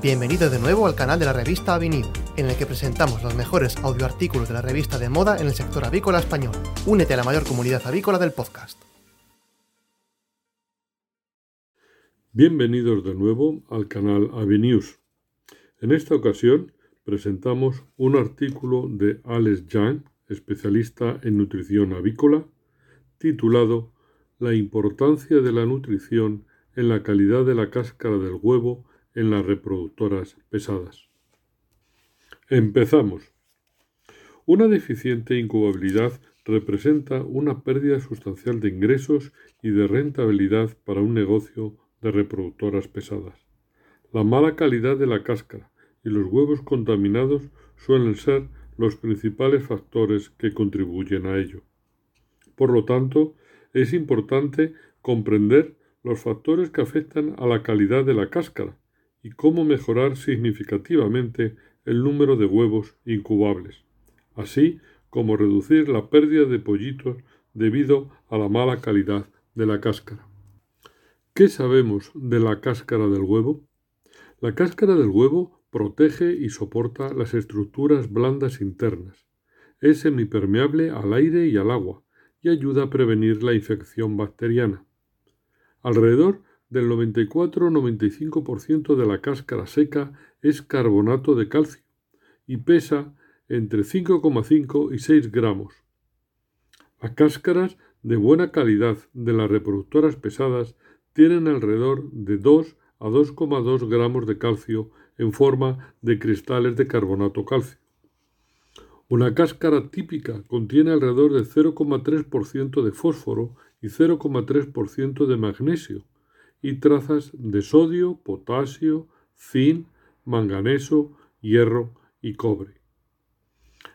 Bienvenido de nuevo al canal de la revista Avenida, en el que presentamos los mejores audioartículos de la revista de moda en el sector avícola español. Únete a la mayor comunidad avícola del podcast. Bienvenidos de nuevo al canal Avinews. En esta ocasión presentamos un artículo de Alex Young, especialista en nutrición avícola, titulado La importancia de la nutrición en la calidad de la cáscara del huevo en las reproductoras pesadas. Empezamos. Una deficiente incubabilidad representa una pérdida sustancial de ingresos y de rentabilidad para un negocio de reproductoras pesadas. La mala calidad de la cáscara y los huevos contaminados suelen ser los principales factores que contribuyen a ello. Por lo tanto, es importante comprender los factores que afectan a la calidad de la cáscara y cómo mejorar significativamente el número de huevos incubables, así como reducir la pérdida de pollitos debido a la mala calidad de la cáscara. ¿Qué sabemos de la cáscara del huevo? La cáscara del huevo protege y soporta las estructuras blandas internas. Es semipermeable al aire y al agua y ayuda a prevenir la infección bacteriana. Alrededor del 94-95% de la cáscara seca es carbonato de calcio y pesa entre 5,5 y 6 gramos. Las cáscaras de buena calidad de las reproductoras pesadas tienen alrededor de 2 a 2,2 gramos de calcio en forma de cristales de carbonato calcio. Una cáscara típica contiene alrededor de 0,3% de fósforo y 0,3% de magnesio, y trazas de sodio, potasio, zinc, manganeso, hierro y cobre.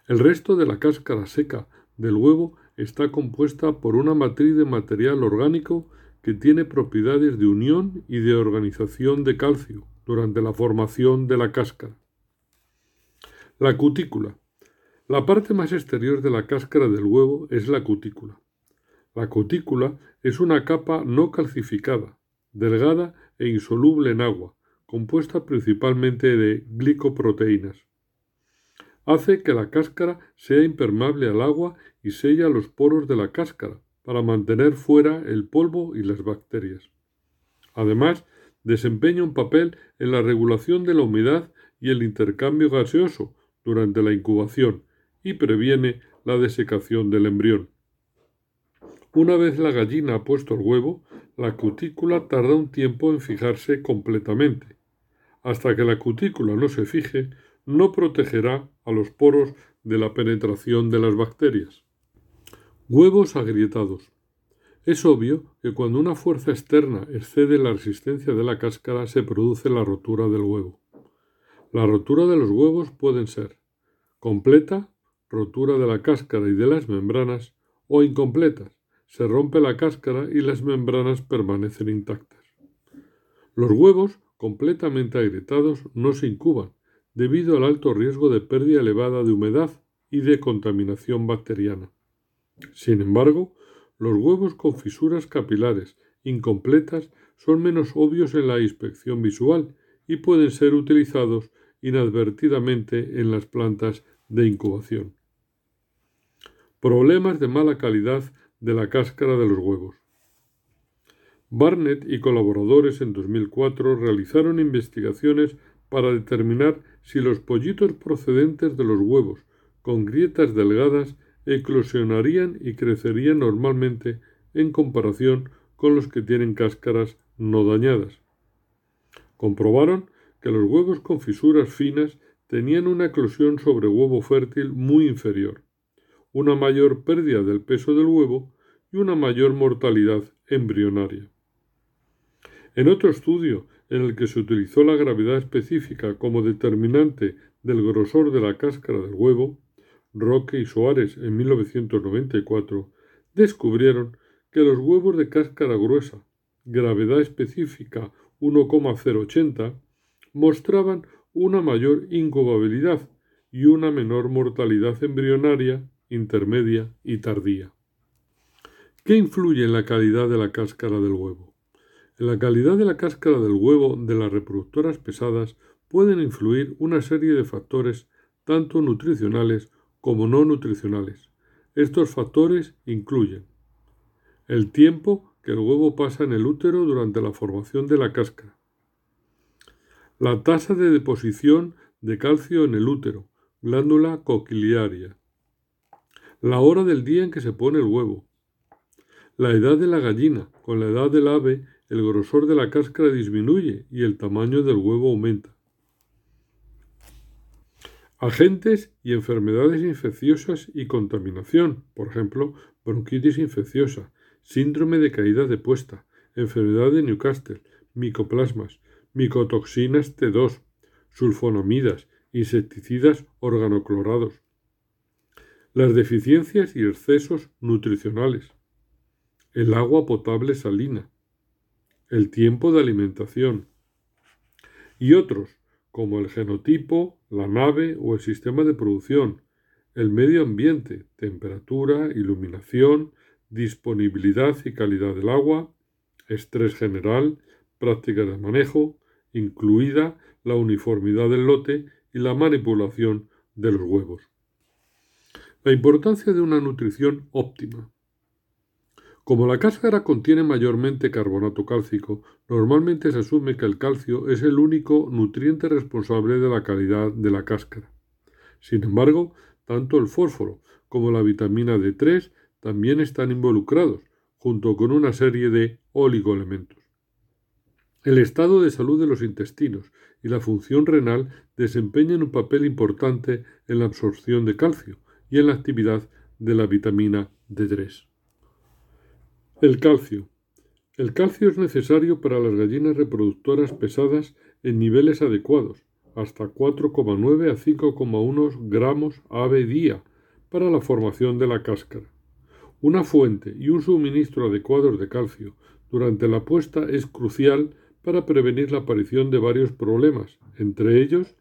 El resto de la cáscara seca del huevo está compuesta por una matriz de material orgánico que tiene propiedades de unión y de organización de calcio durante la formación de la cáscara. La cutícula. La parte más exterior de la cáscara del huevo es la cutícula. La cutícula es una capa no calcificada, delgada e insoluble en agua, compuesta principalmente de glicoproteínas. Hace que la cáscara sea impermeable al agua y sella los poros de la cáscara para mantener fuera el polvo y las bacterias. Además, desempeña un papel en la regulación de la humedad y el intercambio gaseoso durante la incubación y previene la desecación del embrión. Una vez la gallina ha puesto el huevo, la cutícula tarda un tiempo en fijarse completamente. Hasta que la cutícula no se fije, no protegerá a los poros de la penetración de las bacterias. Huevos agrietados. Es obvio que cuando una fuerza externa excede la resistencia de la cáscara se produce la rotura del huevo. La rotura de los huevos pueden ser completa, rotura de la cáscara y de las membranas, o incompletas, se rompe la cáscara y las membranas permanecen intactas. Los huevos, completamente agrietados, no se incuban, debido al alto riesgo de pérdida elevada de humedad y de contaminación bacteriana. Sin embargo, los huevos con fisuras capilares incompletas son menos obvios en la inspección visual y pueden ser utilizados inadvertidamente en las plantas de incubación. Problemas de mala calidad de la cáscara de los huevos. Barnett y colaboradores en 2004 realizaron investigaciones para determinar si los pollitos procedentes de los huevos con grietas delgadas eclosionarían y crecerían normalmente en comparación con los que tienen cáscaras no dañadas. Comprobaron que los huevos con fisuras finas tenían una eclosión sobre huevo fértil muy inferior una mayor pérdida del peso del huevo y una mayor mortalidad embrionaria. En otro estudio, en el que se utilizó la gravedad específica como determinante del grosor de la cáscara del huevo, Roque y Soares en 1994 descubrieron que los huevos de cáscara gruesa, gravedad específica 1,080, mostraban una mayor incubabilidad y una menor mortalidad embrionaria intermedia y tardía. ¿Qué influye en la calidad de la cáscara del huevo? En la calidad de la cáscara del huevo de las reproductoras pesadas pueden influir una serie de factores tanto nutricionales como no nutricionales. Estos factores incluyen el tiempo que el huevo pasa en el útero durante la formación de la cáscara, la tasa de deposición de calcio en el útero, glándula coquiliaria, la hora del día en que se pone el huevo, la edad de la gallina. Con la edad del ave, el grosor de la cáscara disminuye y el tamaño del huevo aumenta. Agentes y enfermedades infecciosas y contaminación, por ejemplo, bronquitis infecciosa, síndrome de caída de puesta, enfermedad de Newcastle, micoplasmas, micotoxinas T2, sulfonamidas, insecticidas organoclorados, las deficiencias y excesos nutricionales, el agua potable salina, el tiempo de alimentación. Y otros como el genotipo, la nave o el sistema de producción, el medio ambiente, temperatura, iluminación, disponibilidad y calidad del agua, estrés general, prácticas de manejo, incluida la uniformidad del lote y la manipulación de los huevos. La importancia de una nutrición óptima. Como la cáscara contiene mayormente carbonato cálcico, normalmente se asume que el calcio es el único nutriente responsable de la calidad de la cáscara. Sin embargo, tanto el fósforo como la vitamina D3 también están involucrados, junto con una serie de oligoelementos. El estado de salud de los intestinos y la función renal desempeñan un papel importante en la absorción de calcio y en la actividad de la vitamina D3. El calcio. El calcio es necesario para las gallinas reproductoras pesadas en niveles adecuados, hasta 4,9 a 5,1 gramos ave día, para la formación de la cáscara. Una fuente y un suministro adecuados de calcio durante la puesta es crucial para prevenir la aparición de varios problemas, entre ellos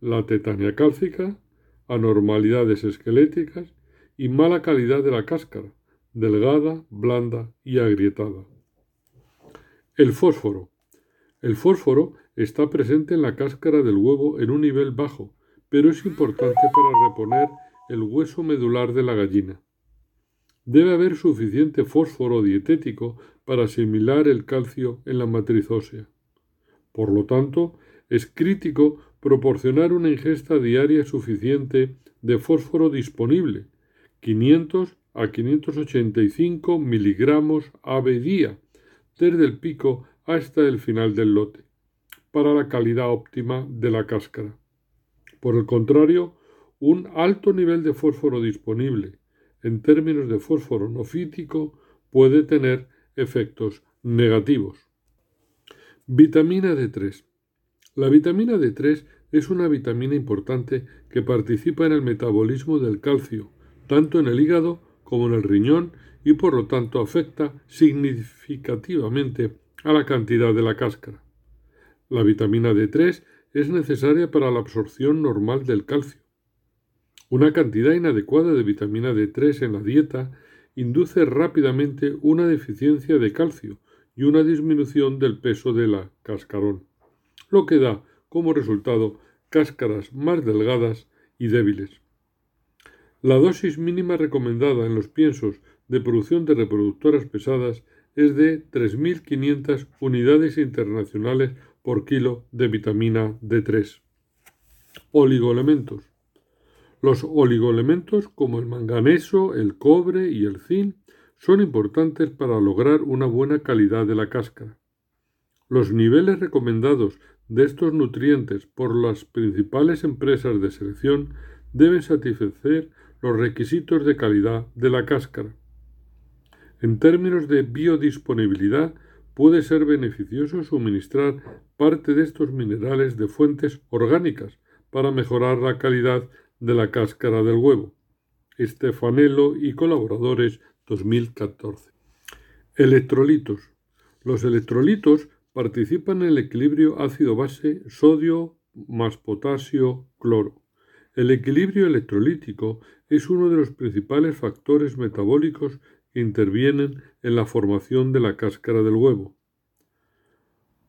la tetania cálcica, anormalidades esqueléticas y mala calidad de la cáscara, delgada, blanda y agrietada. El fósforo. El fósforo está presente en la cáscara del huevo en un nivel bajo, pero es importante para reponer el hueso medular de la gallina. Debe haber suficiente fósforo dietético para asimilar el calcio en la matriz ósea. Por lo tanto, es crítico proporcionar una ingesta diaria suficiente de fósforo disponible, 500 a 585 miligramos ave día, desde el pico hasta el final del lote, para la calidad óptima de la cáscara. Por el contrario, un alto nivel de fósforo disponible, en términos de fósforo no fítico, puede tener efectos negativos. Vitamina D3. La vitamina D3 es una vitamina importante que participa en el metabolismo del calcio, tanto en el hígado como en el riñón y por lo tanto afecta significativamente a la cantidad de la cáscara. La vitamina D3 es necesaria para la absorción normal del calcio. Una cantidad inadecuada de vitamina D3 en la dieta induce rápidamente una deficiencia de calcio y una disminución del peso de la cascarón, lo que da como resultado cáscaras más delgadas y débiles. La dosis mínima recomendada en los piensos de producción de reproductoras pesadas es de 3.500 unidades internacionales por kilo de vitamina D3. Oligoelementos. Los oligoelementos como el manganeso, el cobre y el zinc son importantes para lograr una buena calidad de la cáscara. Los niveles recomendados de estos nutrientes por las principales empresas de selección deben satisfacer los requisitos de calidad de la cáscara. En términos de biodisponibilidad, puede ser beneficioso suministrar parte de estos minerales de fuentes orgánicas para mejorar la calidad de la cáscara del huevo. Estefanelo y colaboradores 2014. Electrolitos. Los electrolitos participan en el equilibrio ácido-base sodio más potasio-cloro. El equilibrio electrolítico es uno de los principales factores metabólicos que intervienen en la formación de la cáscara del huevo.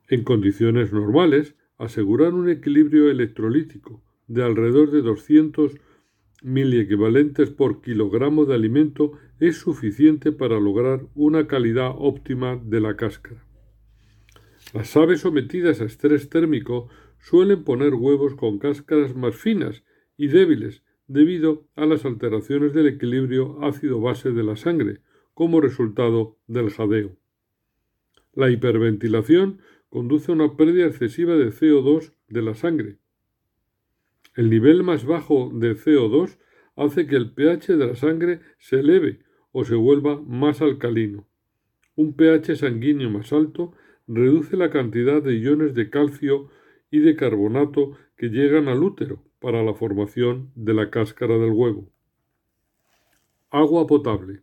En condiciones normales, asegurar un equilibrio electrolítico de alrededor de 200 miliequivalentes por kilogramo de alimento es suficiente para lograr una calidad óptima de la cáscara. Las aves sometidas a estrés térmico suelen poner huevos con cáscaras más finas y débiles debido a las alteraciones del equilibrio ácido-base de la sangre como resultado del jadeo. La hiperventilación conduce a una pérdida excesiva de CO2 de la sangre. El nivel más bajo de CO2 hace que el pH de la sangre se eleve o se vuelva más alcalino. Un pH sanguíneo más alto reduce la cantidad de iones de calcio y de carbonato que llegan al útero para la formación de la cáscara del huevo. Agua potable.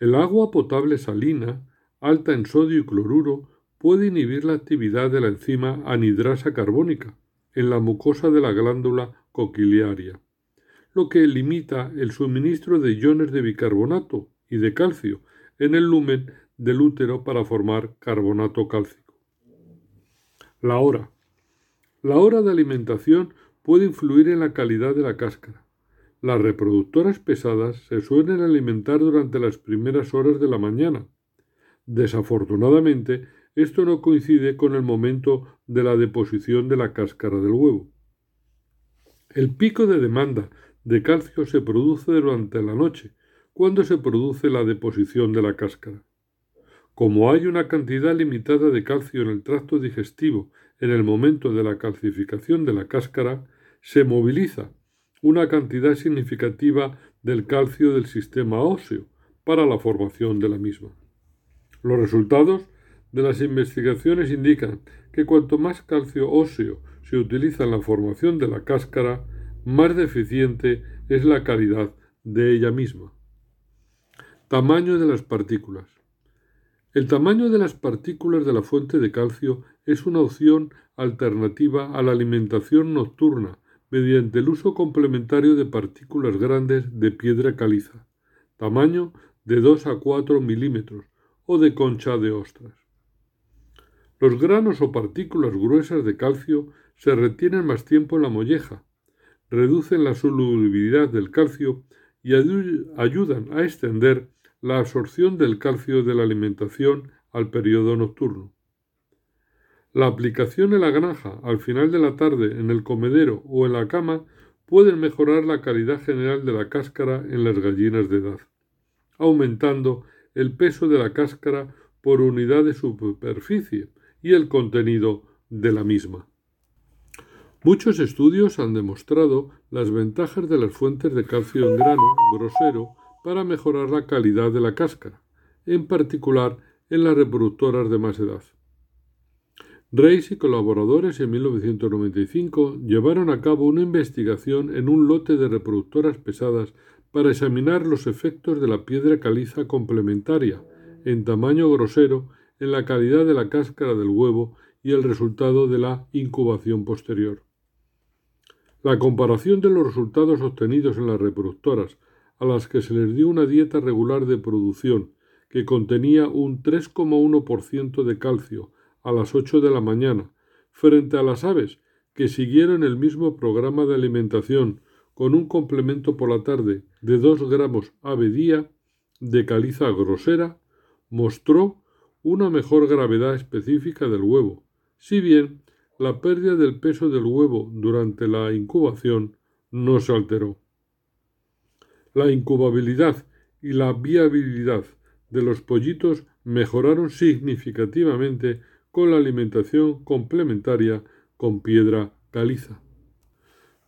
El agua potable salina, alta en sodio y cloruro, puede inhibir la actividad de la enzima anidrasa carbónica en la mucosa de la glándula coquiliaria, lo que limita el suministro de iones de bicarbonato y de calcio en el lumen del útero para formar carbonato cálcico. La hora. La hora de alimentación puede influir en la calidad de la cáscara. Las reproductoras pesadas se suelen alimentar durante las primeras horas de la mañana. Desafortunadamente, esto no coincide con el momento de la deposición de la cáscara del huevo. El pico de demanda de calcio se produce durante la noche, cuando se produce la deposición de la cáscara. Como hay una cantidad limitada de calcio en el tracto digestivo en el momento de la calcificación de la cáscara, se moviliza una cantidad significativa del calcio del sistema óseo para la formación de la misma. Los resultados de las investigaciones indican que cuanto más calcio óseo se utiliza en la formación de la cáscara, más deficiente es la calidad de ella misma. Tamaño de las partículas. El tamaño de las partículas de la fuente de calcio es una opción alternativa a la alimentación nocturna mediante el uso complementario de partículas grandes de piedra caliza, tamaño de 2 a 4 milímetros o de concha de ostras. Los granos o partículas gruesas de calcio se retienen más tiempo en la molleja, reducen la solubilidad del calcio y ayudan a extender la absorción del calcio de la alimentación al periodo nocturno. La aplicación en la granja al final de la tarde en el comedero o en la cama pueden mejorar la calidad general de la cáscara en las gallinas de edad, aumentando el peso de la cáscara por unidad de superficie y el contenido de la misma. Muchos estudios han demostrado las ventajas de las fuentes de calcio en grano grosero para mejorar la calidad de la cáscara, en particular en las reproductoras de más edad. Reis y colaboradores en 1995 llevaron a cabo una investigación en un lote de reproductoras pesadas para examinar los efectos de la piedra caliza complementaria en tamaño grosero en la calidad de la cáscara del huevo y el resultado de la incubación posterior. La comparación de los resultados obtenidos en las reproductoras a las que se les dio una dieta regular de producción que contenía un 3,1% de calcio a las 8 de la mañana, frente a las aves que siguieron el mismo programa de alimentación con un complemento por la tarde de 2 gramos ave día de caliza grosera, mostró una mejor gravedad específica del huevo, si bien la pérdida del peso del huevo durante la incubación no se alteró. La incubabilidad y la viabilidad de los pollitos mejoraron significativamente con la alimentación complementaria con piedra caliza.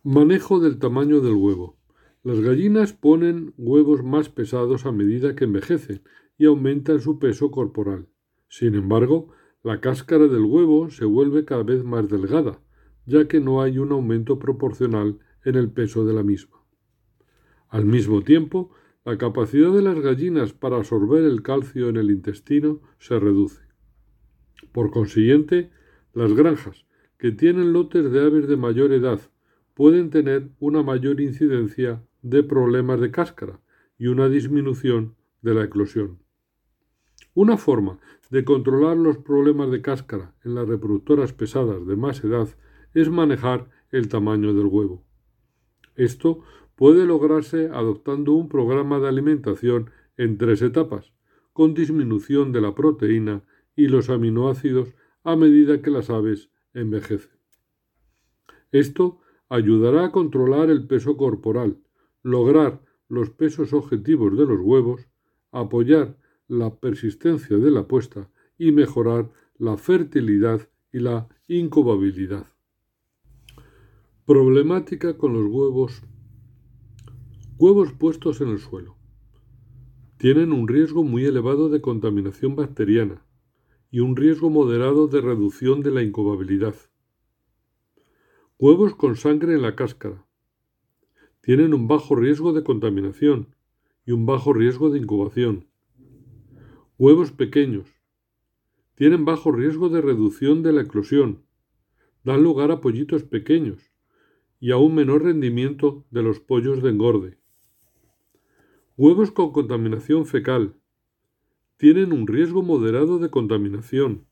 Manejo del tamaño del huevo. Las gallinas ponen huevos más pesados a medida que envejecen y aumentan su peso corporal. Sin embargo, la cáscara del huevo se vuelve cada vez más delgada, ya que no hay un aumento proporcional en el peso de la misma. Al mismo tiempo, la capacidad de las gallinas para absorber el calcio en el intestino se reduce. Por consiguiente, las granjas que tienen lotes de aves de mayor edad pueden tener una mayor incidencia de problemas de cáscara y una disminución de la eclosión. Una forma de controlar los problemas de cáscara en las reproductoras pesadas de más edad es manejar el tamaño del huevo. Esto puede lograrse adoptando un programa de alimentación en tres etapas, con disminución de la proteína y los aminoácidos a medida que las aves envejecen. Esto ayudará a controlar el peso corporal, lograr los pesos objetivos de los huevos, apoyar la persistencia de la puesta y mejorar la fertilidad y la incubabilidad. Problemática con los huevos. Huevos puestos en el suelo. Tienen un riesgo muy elevado de contaminación bacteriana y un riesgo moderado de reducción de la incubabilidad. Huevos con sangre en la cáscara. Tienen un bajo riesgo de contaminación y un bajo riesgo de incubación. Huevos pequeños. Tienen bajo riesgo de reducción de la eclosión. Dan lugar a pollitos pequeños y a un menor rendimiento de los pollos de engorde. Huevos con contaminación fecal. Tienen un riesgo moderado de contaminación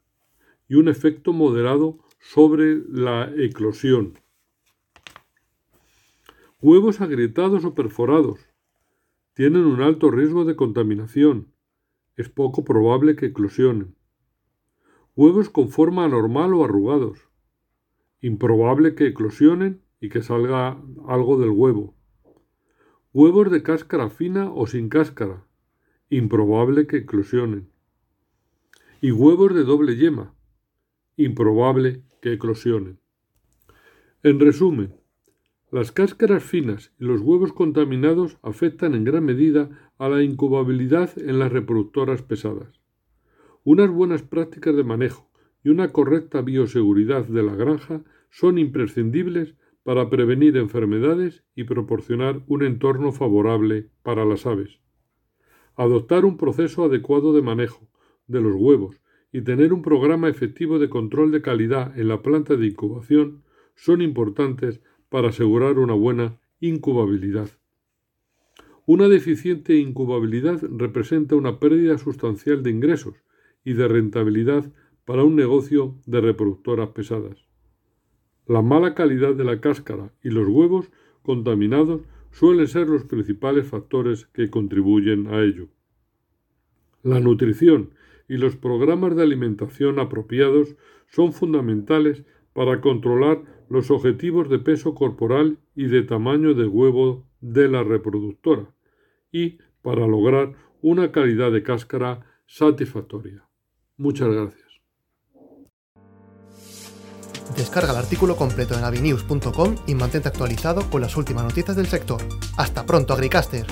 y un efecto moderado sobre la eclosión. Huevos agrietados o perforados. Tienen un alto riesgo de contaminación. Es poco probable que eclosionen. Huevos con forma anormal o arrugados. Improbable que eclosionen y que salga algo del huevo. Huevos de cáscara fina o sin cáscara. Improbable que eclosionen. Y huevos de doble yema. Improbable que eclosionen. En resumen, las cáscaras finas y los huevos contaminados afectan en gran medida a la incubabilidad en las reproductoras pesadas. Unas buenas prácticas de manejo y una correcta bioseguridad de la granja son imprescindibles para prevenir enfermedades y proporcionar un entorno favorable para las aves. Adoptar un proceso adecuado de manejo de los huevos y tener un programa efectivo de control de calidad en la planta de incubación son importantes para asegurar una buena incubabilidad. Una deficiente incubabilidad representa una pérdida sustancial de ingresos y de rentabilidad para un negocio de reproductoras pesadas. La mala calidad de la cáscara y los huevos contaminados suelen ser los principales factores que contribuyen a ello. La nutrición y los programas de alimentación apropiados son fundamentales para controlar los objetivos de peso corporal y de tamaño de huevo de la reproductora y para lograr una calidad de cáscara satisfactoria. Muchas gracias. Descarga el artículo completo en avinews.com y mantente actualizado con las últimas noticias del sector. ¡Hasta pronto, Agricaster!